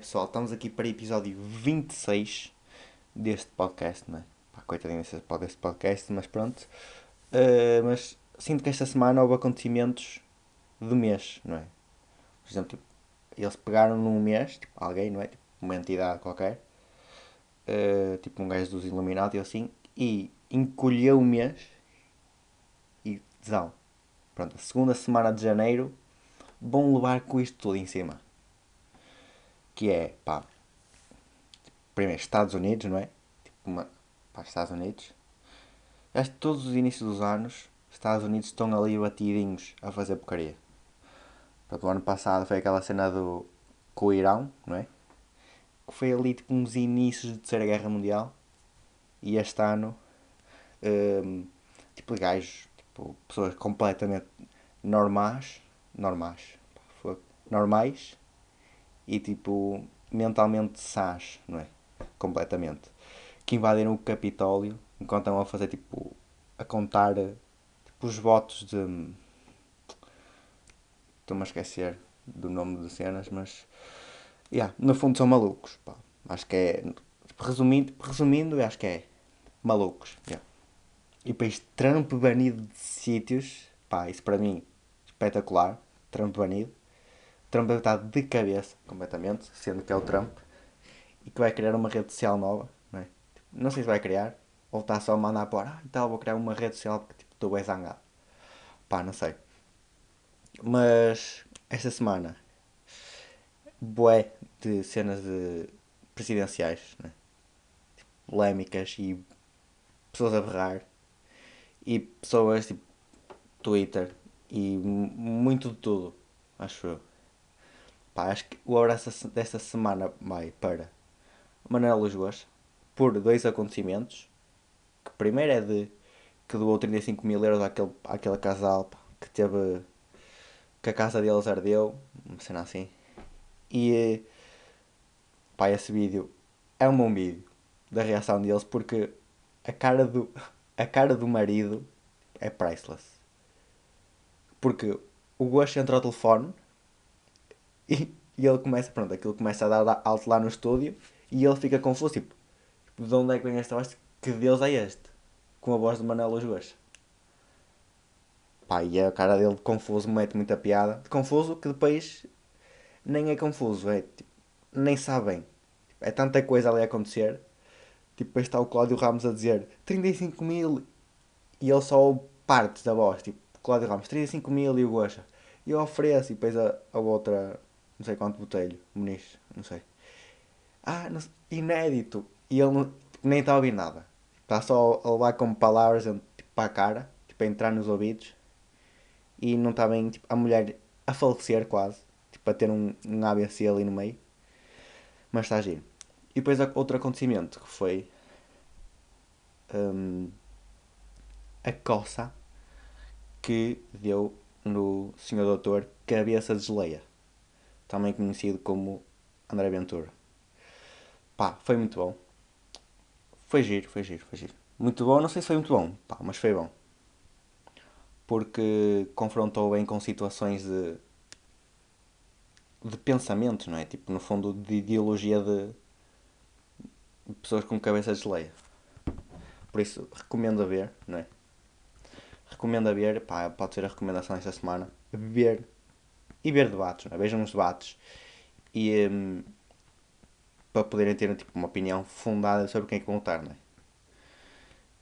pessoal, estamos aqui para episódio 26 deste podcast, não é? Pá, coitadinho desse podcast, mas pronto. Uh, mas sinto que esta semana houve acontecimentos do mês, não é? Por exemplo, tipo, eles pegaram num mês, tipo, alguém, não é? Tipo, uma entidade qualquer, uh, tipo um gajo dos Illuminati ou assim, e encolheu o mês e desão. Pronto, a segunda semana de janeiro vão levar com isto tudo em cima. Que é, pá, primeiro Estados Unidos, não é? Tipo uma, pá, Estados Unidos. Acho que todos os inícios dos anos, Estados Unidos estão ali batidinhos a fazer porcaria. Pronto, o ano passado foi aquela cena do com o Irão, não é? Que foi ali tipo uns inícios de Terceira Guerra Mundial. E este ano, um, tipo gajos, tipo, pessoas completamente normais, normais, normais e tipo mentalmente sás, não é? Completamente. Que invadiram o Capitólio enquanto estão a fazer tipo a contar tipo, os votos de. Estou-me a esquecer do nome de cenas, mas. Yeah, no fundo são malucos. Pá. Acho que é. Tipo, resumindo, resumindo, acho que é malucos. Yeah. E depois Trump banido de sítios. Pá, isso para mim espetacular. Trump banido. Trump estar de cabeça completamente, sendo que é o Trump, e que vai criar uma rede social nova, não é? Não sei se vai criar, ou está só a mandar para ah, então vou criar uma rede social porque tipo, estou bem zangado. Pá, não sei. Mas esta semana, bué de cenas de presidenciais, né? tipo, polémicas e pessoas a berrar e pessoas tipo Twitter e muito de tudo, acho eu. Pá, acho que o abraço desta semana vai para Manuel Luas por dois acontecimentos. Que primeiro é de que doou 35 mil euros àquele, àquele casal pá, que teve que a casa deles ardeu, uma cena assim. E pá, esse vídeo é um bom vídeo da reação deles porque a cara do, a cara do marido é priceless. Porque o Gosto entra ao telefone e, e ele começa, pronto, aquilo começa a dar alto lá no estúdio e ele fica confuso, tipo, de onde é que vem esta voz? Que Deus é este? Com a voz de Manela Joas. Pá, e a cara dele de confuso mete muita piada. De confuso que depois nem é confuso, é tipo, nem sabe bem. Tipo, é tanta coisa ali a acontecer. Tipo, depois está o Cláudio Ramos a dizer 35 mil e ele só parte da voz, tipo, Cláudio Ramos, 35 mil e o Gocha. E eu ofereço e depois a, a outra não sei quanto botelho, Muniz, não sei. Ah, não, inédito. E ele não, nem está a ouvir nada. Está só a levar como palavras tipo, para a cara, tipo, a entrar nos ouvidos. E não está bem, tipo, a mulher a falecer quase, tipo, a ter um, um ABC ali no meio. Mas está a giro. E depois outro acontecimento que foi um, a coça que deu no Senhor Doutor Cabeça de Geleia também conhecido como André Ventura. Pá, foi muito bom. Foi giro, foi giro, foi giro. Muito bom, não sei se foi muito bom, pá, mas foi bom. Porque confrontou bem com situações de. de pensamento, não é? Tipo, no fundo, de ideologia de. de pessoas com cabeça de leia. Por isso, recomendo a ver, não é? Recomendo a ver, pá, pode ser a recomendação esta semana. Ver e ver debates, é? vejam os debates e um, para poderem ter tipo, uma opinião fundada sobre quem é que vão votar, não é?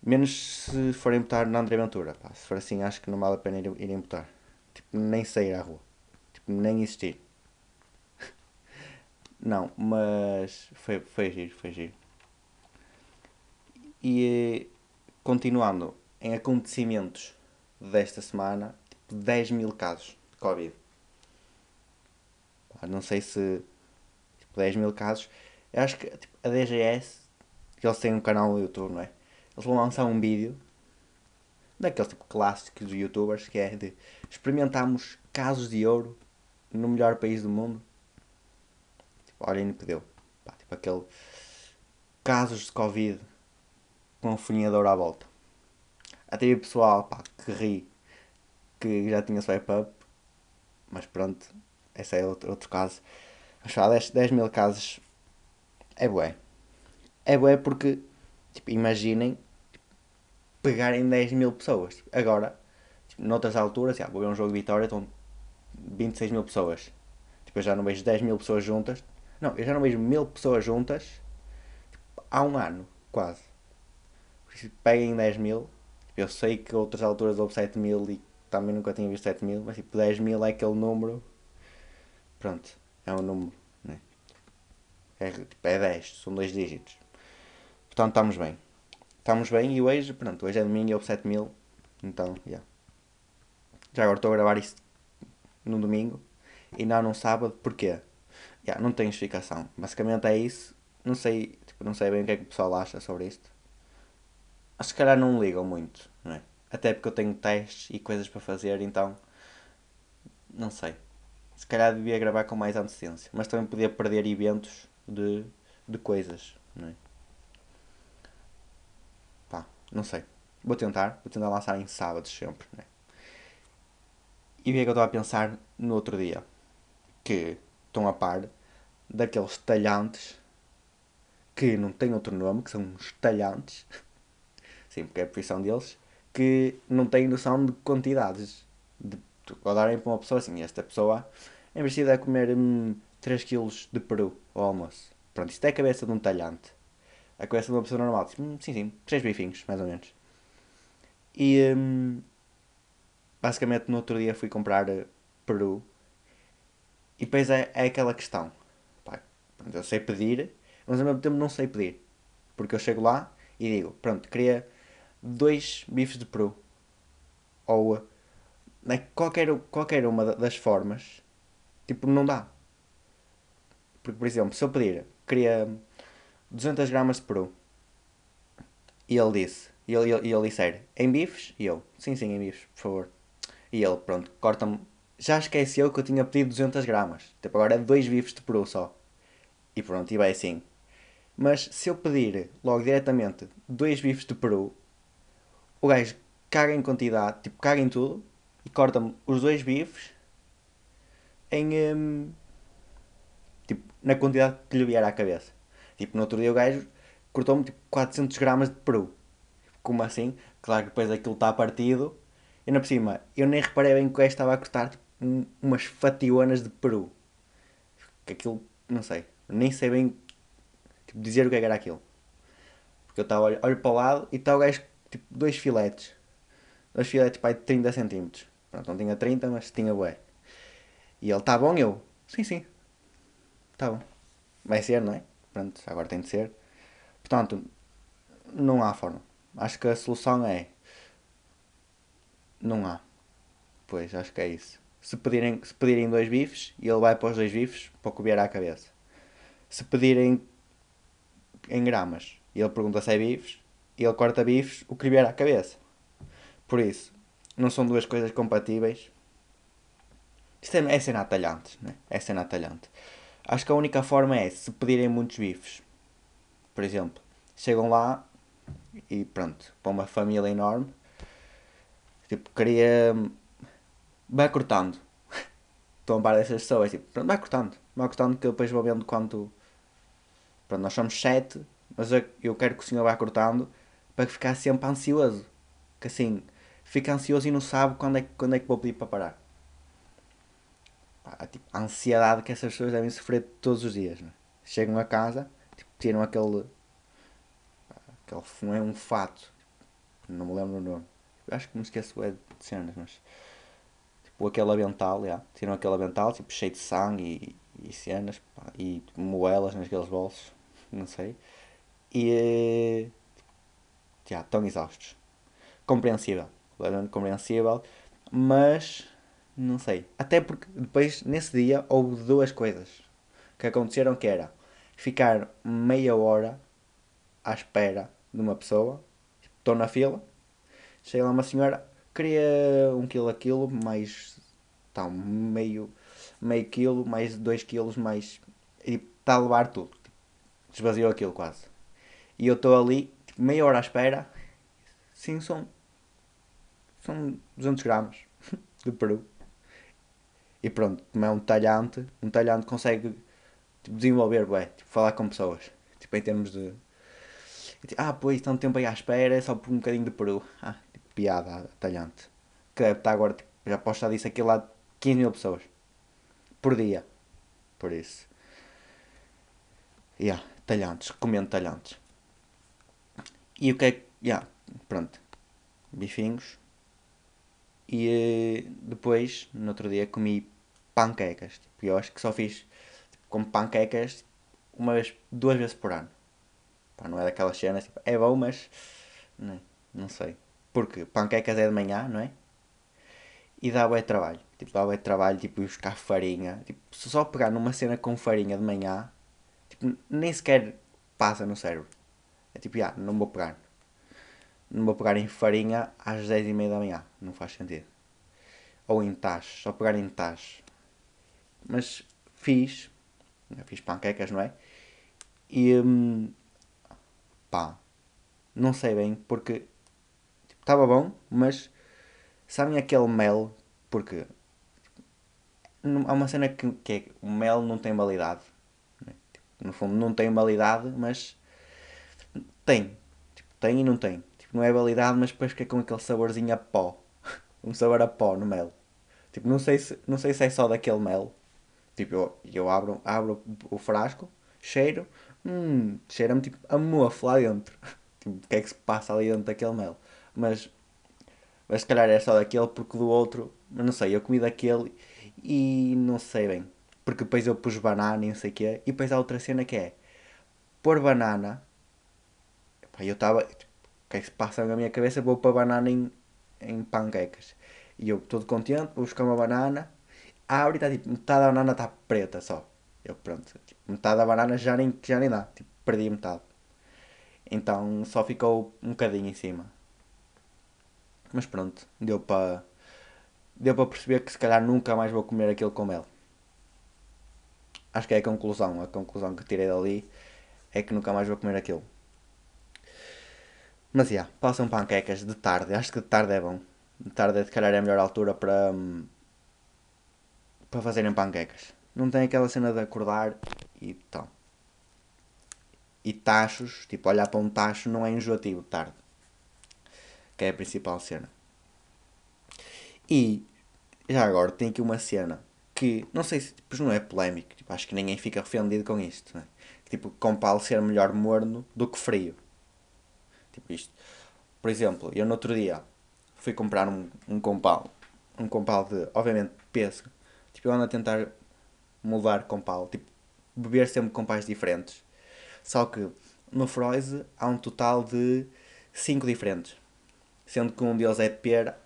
Menos se forem votar na André Ventura, pá. se for assim acho que não vale a pena irem votar. Tipo, nem sair à rua, tipo, nem existir. não, mas foi, foi giro, foi giro. E continuando em acontecimentos desta semana, tipo, 10 mil casos de Covid não sei se tipo, 10 mil casos. Eu acho que tipo, a DGS, que eles têm um canal no YouTube, não é? Eles vão lançar um vídeo daqueles tipo clássicos de youtubers que é de experimentamos casos de ouro no melhor país do mundo. Tipo, olhem no que deu. Pá, tipo aquele casos de Covid com um funhador à volta. Até o pessoal pá, que ri que já tinha swipe up, mas pronto, esse é outro, outro caso. Mas falar 10, 10 mil casos é bué. É bué porque, tipo, imaginem pegarem 10 mil pessoas. Agora, tipo, noutras alturas, já, vou ver um jogo de Vitória, estão 26 mil pessoas. Tipo, eu já não vejo 10 mil pessoas juntas. Não, eu já não vejo mil pessoas juntas tipo, há um ano, quase. Isso, peguem 10 mil. Tipo, eu sei que outras alturas houve 7 mil e também nunca tinha visto 7 mil, mas tipo, 10 mil é aquele número. Pronto, é um número. Né? É, tipo, é 10, são dois dígitos. Portanto, estamos bem. Estamos bem e hoje, pronto, hoje é domingo e houve 7 mil. Então, já. Yeah. Já agora estou a gravar isto no domingo e não num sábado, porquê? Yeah, não tem justificação. Basicamente é isso. Não sei, tipo, não sei bem o que é que o pessoal acha sobre isto. Se calhar não ligam muito, não é? Até porque eu tenho testes e coisas para fazer, então. Não sei. Se calhar devia gravar com mais antecedência. Mas também podia perder eventos de, de coisas, não é? Pá, não sei. Vou tentar. Vou tentar lançar em sábados sempre, não é? E o que é que eu estava a pensar no outro dia? Que estão a par daqueles talhantes que não têm outro nome, que são uns talhantes. Sim, porque é a profissão deles que não têm noção de quantidades. De, ao darem para uma pessoa assim, esta pessoa em vez de comer hum, 3 kg de peru ao almoço. Pronto, isto é a cabeça de um talhante. A cabeça de uma pessoa normal. Tipo, hum, sim, sim, 3 bifinhos, mais ou menos. E hum, basicamente no outro dia fui comprar eh, peru. E depois é, é aquela questão. Pá, pronto, eu sei pedir, mas ao mesmo tempo não sei pedir. Porque eu chego lá e digo, pronto, queria dois bifes de peru. Ou né, qualquer, qualquer uma das formas, tipo, não dá. Porque, por exemplo, se eu pedir, queria 200 gramas de peru. E ele disse, e ele, ele, ele disser, em bifes? E eu, sim, sim, em bifes, por favor. E ele, pronto, corta-me. Já esqueceu que eu tinha pedido 200 gramas. Tipo, agora é dois bifes de peru só. E pronto, e vai assim. Mas se eu pedir logo diretamente dois bifes de peru, o gajo caga em quantidade, tipo, caga em tudo corta-me os dois bifes em. Um, tipo, na quantidade que lhe vier à cabeça. Tipo, no outro dia o gajo cortou-me tipo 400 gramas de peru. Como assim? Claro que depois aquilo está partido. E na por cima, eu nem reparei bem que o gajo estava a cortar tipo, um, umas fationas de peru. Que aquilo, não sei. Nem sei bem tipo, dizer o é que era aquilo. Porque eu estava, olho, olho para o lado e está o gajo tipo dois filetes. Dois filetes pai, de 30 centímetros. Pronto, não tinha 30, mas tinha bué. E ele, tá bom? Eu, sim, sim. Tá bom. Vai ser, não é? Pronto, agora tem de ser. Portanto, não há forma. Acho que a solução é. Não há. Pois, acho que é isso. Se pedirem, se pedirem dois bifes, ele vai para os dois bifes para o que à cabeça. Se pedirem em gramas, ele pergunta se é bifes, ele corta bifes, o que vier à cabeça. Por isso, não são duas coisas compatíveis. Isto é, é cena atalhante, né? É cena atalhante. Acho que a única forma é se pedirem muitos bifes. Por exemplo, chegam lá e pronto, para uma família enorme, tipo, queria. Vai cortando. Estão a par dessas pessoas, tipo, pronto, vai cortando. Vai cortando que eu depois vou vendo quanto. Pronto, nós somos sete, mas eu, eu quero que o senhor vá cortando para ficar sempre ansioso. Que assim, fica ansioso e não sabe quando é, quando é que vou pedir para parar. A, tipo, a ansiedade que essas pessoas devem sofrer todos os dias. Né? Chegam a casa, tipo, tiram aquele. aquele não é um fato. Não me lembro o nome. Acho que me esqueço é de cenas, mas. Tipo aquele avental, yeah. tiram aquele avental, tipo, cheio de sangue e, e cenas, pá, e moelas naqueles bolsos, não sei. E. já, estão exaustos. Compreensível. Compreensível. Mas não sei. Até porque depois, nesse dia, houve duas coisas que aconteceram que era ficar meia hora à espera de uma pessoa. Estou na fila. Chega lá uma senhora, queria um quilo a quilo, mais tá, meio, meio quilo, mais dois quilos, mais. E está a levar tudo. Desvaziou aquilo quase. E eu estou ali, tipo, meia hora à espera. Sim, são. São 200 gramas de peru. E pronto, como é um talhante, um talhante consegue tipo, desenvolver, bué, tipo, falar com pessoas. Tipo, em termos de. Tipo, ah, pois, um tempo aí à espera, é só por um bocadinho de peru. Ah, tipo, piada talhante. Que deve estar agora, tipo, já posso estar disso aqui lá 15 mil pessoas. Por dia. Por isso. Yeah, talhantes, recomendo talhantes. E o que é que. Yeah, pronto. Bifinhos. E eh, depois, no outro dia, comi panquecas. Tipo, eu acho que só fiz tipo, como panquecas uma vez, duas vezes por ano. Pá, não é daquelas cenas, tipo, é bom, mas não, não sei. Porque panquecas é de manhã, não é? E dá bem trabalho. Tipo, dá bem trabalho, tipo, buscar farinha. Tipo, se só pegar numa cena com farinha de manhã, tipo, nem sequer passa no cérebro. É tipo, ah, não vou pegar. Não vou pegar em farinha às 10 e meia da manhã. Não faz sentido. Ou em tachos, só pegar em tachos. Mas fiz. Fiz panquecas, não é? E. Hum, pá. Não sei bem, porque. Estava tipo, bom, mas. Sabem aquele mel? Porque. Há uma cena que, que é. O mel não tem validade. Né? Tipo, no fundo, não tem validade, mas. Tem. Tipo, tem e não tem. Tipo, não é validade, mas depois fica com aquele saborzinho a pó. um sabor a pó no mel. Tipo, não sei se, não sei se é só daquele mel Tipo, eu, eu abro, abro o frasco, cheiro, hum, cheira-me tipo a mofo lá dentro. tipo, o que é que se passa ali dentro daquele mel? Mas, mas se calhar é só daquele porque do outro, não sei, eu comi daquele e não sei bem. Porque depois eu pus banana e não sei o quê. E depois há outra cena que é pôr banana. Epá, eu estava. Que é que se passa na minha cabeça? Vou pôr banana em, em panquecas. E eu todo contente, vou buscar uma banana abre e está tipo, metade da banana está preta só. Eu pronto, tipo, metade da banana já nem, já nem dá, tipo, perdi metade. Então só ficou um bocadinho em cima. Mas pronto, deu para deu para perceber que se calhar nunca mais vou comer aquilo com mel. Acho que é a conclusão, a conclusão que tirei dali é que nunca mais vou comer aquilo. Mas já, yeah, passam panquecas de tarde, acho que de tarde é bom. De tarde, se calhar, é a melhor altura para, hum, para fazerem panquecas. Não tem aquela cena de acordar e tal. E tachos, tipo, olhar para um tacho não é enjoativo tarde. Que é a principal cena. E já agora tem aqui uma cena que não sei se tipo, não é polémico, tipo, acho que ninguém fica ofendido com isto. Né? Tipo, com pau ser melhor morno do que frio. Tipo isto. Por exemplo, eu no outro dia fui comprar um, um compal. Um compal de, obviamente, pêssego. Tipo, eu ando a tentar mudar com pau. Tipo, beber sempre com pais diferentes. Só que no Froise há um total de 5 diferentes. Sendo que um deles é pera,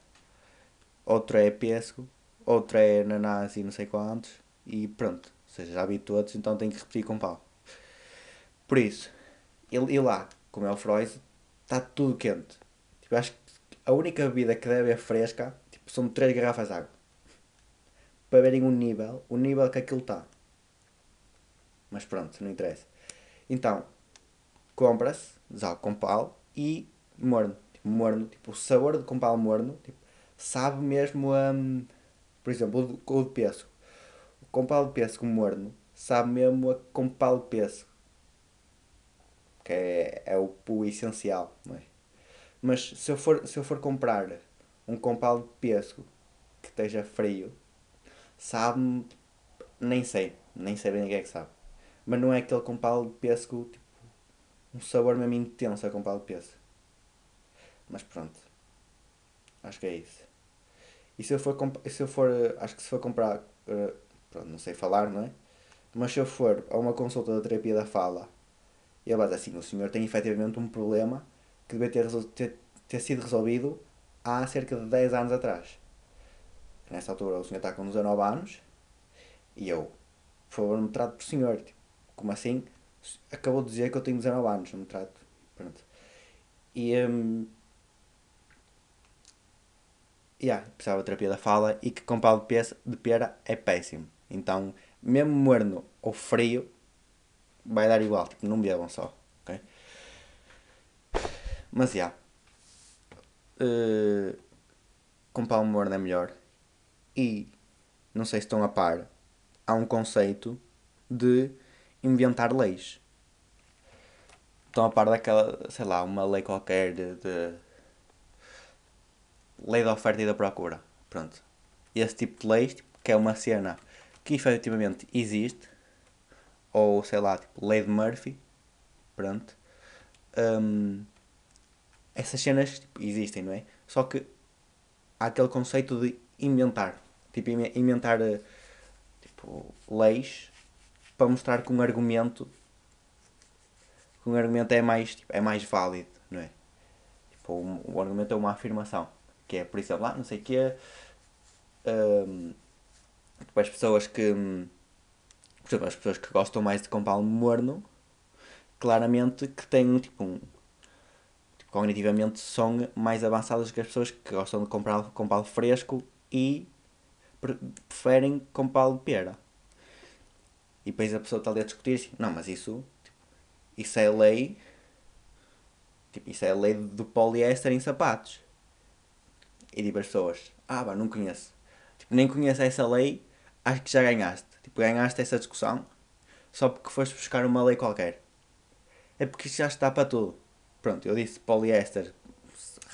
outro é pêssego, outro é ananás e não sei quantos. E pronto. Ou seja, já vi todos, então tenho que repetir com pau. Por isso, e lá, como é o Froise, está tudo quente. Tipo, acho que a única bebida que deve é fresca tipo, são 3 garrafas de água para verem o nível, o nível que aquilo está. Mas pronto, não interessa. Então, compra-se já compal e morno. Tipo, morno, tipo, o sabor de compal morno, tipo, sabe mesmo a. Um, por exemplo, o, o de pêssego. O compal de pêssego morno sabe mesmo a compal de pêssego. Que é, é o, o essencial, não é? Mas se eu for, se eu for comprar um compal de pêssego que esteja frio, sabe nem sei, nem sei bem o que é que sabe. Mas não é aquele com palo de pêssego, tipo, um sabor mesmo intenso a com palo de pêssego. Mas pronto, acho que é isso. E se eu for, se eu for acho que se for comprar, uh, pronto, não sei falar, não é? Mas se eu for a uma consulta da terapia da fala e vai dizer assim, o senhor tem efetivamente um problema que deve ter, ter, ter sido resolvido há cerca de 10 anos atrás. Nessa altura o senhor está com 19 anos e eu, por favor, me trate por senhor. Tipo, como assim? Acabou de dizer que eu tenho 19 anos, não me trato. Pronto. E. Um, yeah, precisava de terapia da fala e que com pau de pera é péssimo. Então, mesmo morno ou frio, vai dar igual. Tipo, não bebam só. ok? Mas já. Yeah. Uh, com pau morno é melhor. E, não sei se estão a par, há um conceito de inventar leis. Estão a par daquela, sei lá, uma lei qualquer de, de lei da oferta e da procura. Pronto. Esse tipo de leis, tipo, que é uma cena que efetivamente existe, ou sei lá, tipo, lei de Murphy, pronto. Um, essas cenas tipo, existem, não é? Só que há aquele conceito de inventar. Tipo, inventar tipo, leis para mostrar que um argumento que um argumento é mais, tipo, é mais válido, não é? Tipo, um, argumento é uma afirmação. Que é, por exemplo, lá, não sei o que um, tipo, as pessoas que por exemplo, as pessoas que gostam mais de compal morno claramente que têm tipo um tipo, cognitivamente são mais avançadas que as pessoas que gostam de comprar compal fresco e preferem compal de pera. E depois a pessoa está ali a discutir assim, não, mas isso, tipo, isso é lei, tipo, isso é lei do poliéster em sapatos. E digo as pessoas, ah, bah, não conheço. Tipo, nem conheço essa lei, acho que já ganhaste. Tipo, ganhaste essa discussão só porque foste buscar uma lei qualquer. É porque isso já está para tudo. Pronto, eu disse poliéster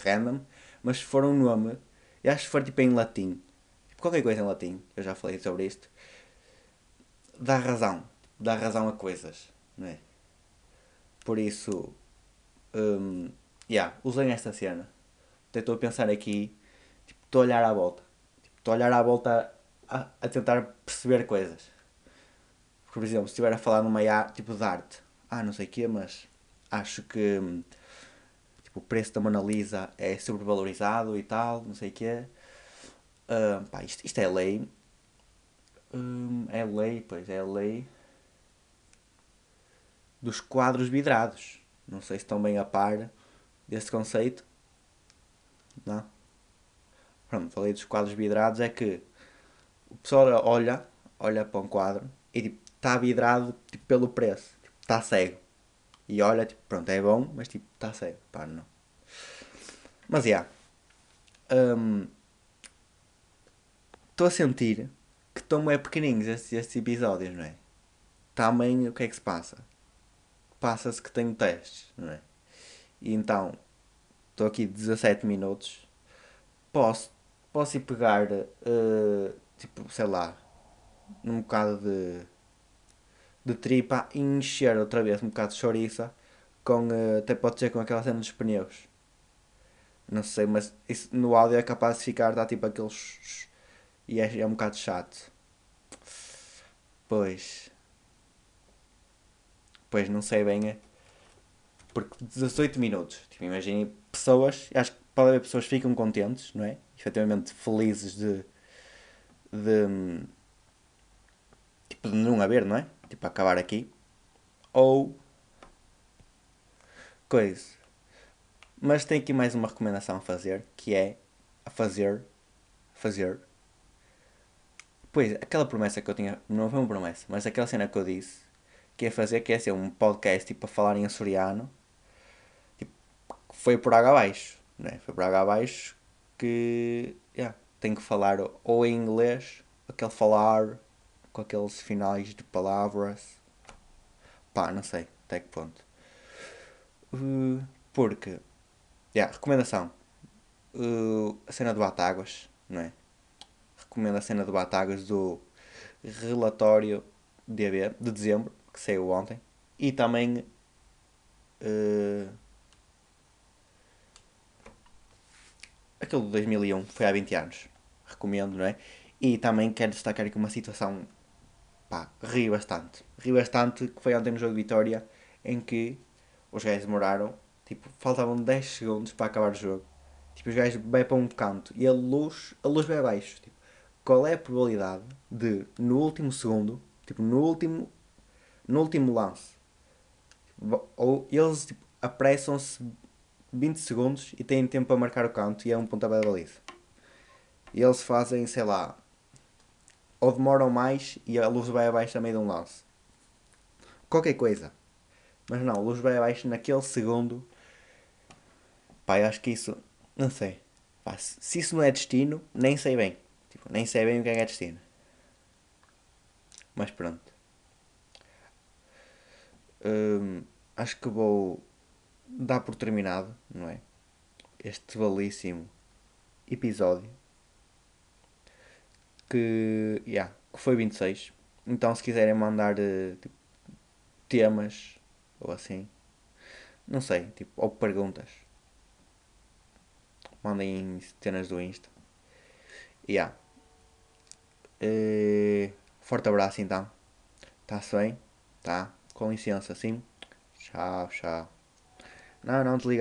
random, mas se for um nome, eu acho que for tipo em latim, tipo, qualquer coisa em latim, eu já falei sobre isto, dá razão. Dá razão a coisas, não é? Por isso, um, yeah, usem esta cena. Estou a pensar aqui, tipo, estou a olhar à volta. Tipo, estou a olhar à volta a, a, tentar perceber coisas. Por exemplo, se estiver a falar numa tipo de arte, ah, não sei o quê, mas acho que hum, tipo, o preço da Mona Lisa é sobrevalorizado e tal, não sei o quê. Uh, pá, isto, isto é lei. Hum, é lei, pois é lei dos quadros vidrados. Não sei se estão bem a par desse conceito. Não? Pronto, falei dos quadros vidrados. É que o pessoal olha, olha para um quadro e tipo, está vidrado tipo, pelo preço. Está tipo, cego. E olha, tipo, pronto, é bom, mas tipo, está cego. Pá, não. Mas já. Yeah, um, estou a sentir que estão é pequeninos estes, estes episódios, não é? Também o que é que se passa? Passa-se que tenho testes, não é? E então, estou aqui 17 minutos. Posso, posso ir pegar, uh, tipo, sei lá, num bocado de, de tripa e encher outra vez um bocado de chouriça com, uh, até pode ser com aquela cena dos pneus. Não sei, mas isso no áudio é capaz de ficar, dá tipo aqueles e é, é um bocado chato. Pois. Pois não sei bem. É. Porque 18 minutos. Tipo, imaginem pessoas. Acho que pode haver pessoas que ficam contentes, não é? Efetivamente felizes de. De. Tipo, de não haver, não é? Tipo, acabar aqui. Ou. Coisa. Mas tem aqui mais uma recomendação a fazer, que é a fazer. Fazer Pois, aquela promessa que eu tinha, não foi uma promessa, mas aquela cena que eu disse, que ia fazer, que ia ser um podcast tipo a falar em açoriano, tipo, foi por água abaixo, né? Foi por água abaixo que, yeah, tenho que falar ou em inglês, aquele falar, com aqueles finais de palavras, pá, não sei até que ponto. Uh, porque, yeah, recomendação, uh, a cena do Batáguas, não é? recomendo a cena do Batagas do relatório DB de dezembro, que saiu ontem, e também uh, aquele de 2001, foi há 20 anos, recomendo, não é? E também quero destacar aqui uma situação, pá, ri bastante, ri bastante, que foi ontem no jogo de Vitória, em que os gajos demoraram, tipo, faltavam 10 segundos para acabar o jogo. Tipo, os gajos vai para um canto e a luz, a luz vai abaixo. Tipo, qual é a probabilidade de, no último segundo, tipo, no último, no último lance, ou eles tipo, apressam-se 20 segundos e têm tempo para marcar o canto e é um pontapé de baliza. E eles fazem, sei lá, ou demoram mais e a luz vai abaixo meio de um lance. Qualquer coisa. Mas não, a luz vai abaixo naquele segundo. Pá, eu acho que isso. Não sei. Pá, se isso não é destino, nem sei bem. Tipo, nem sei bem o que é que é destino. Mas pronto. hum, acho que vou dar por terminado, não é? Este belíssimo episódio. Que, yeah, que foi 26. Então se quiserem mandar uh, tipo, temas ou assim, não sei, tipo, ou perguntas, mandem cenas do Insta. Yeah. Uh, forte abraço então. Está-se bem? Tá? Com licença, sim? Tchau, tchau. Não, não desliga.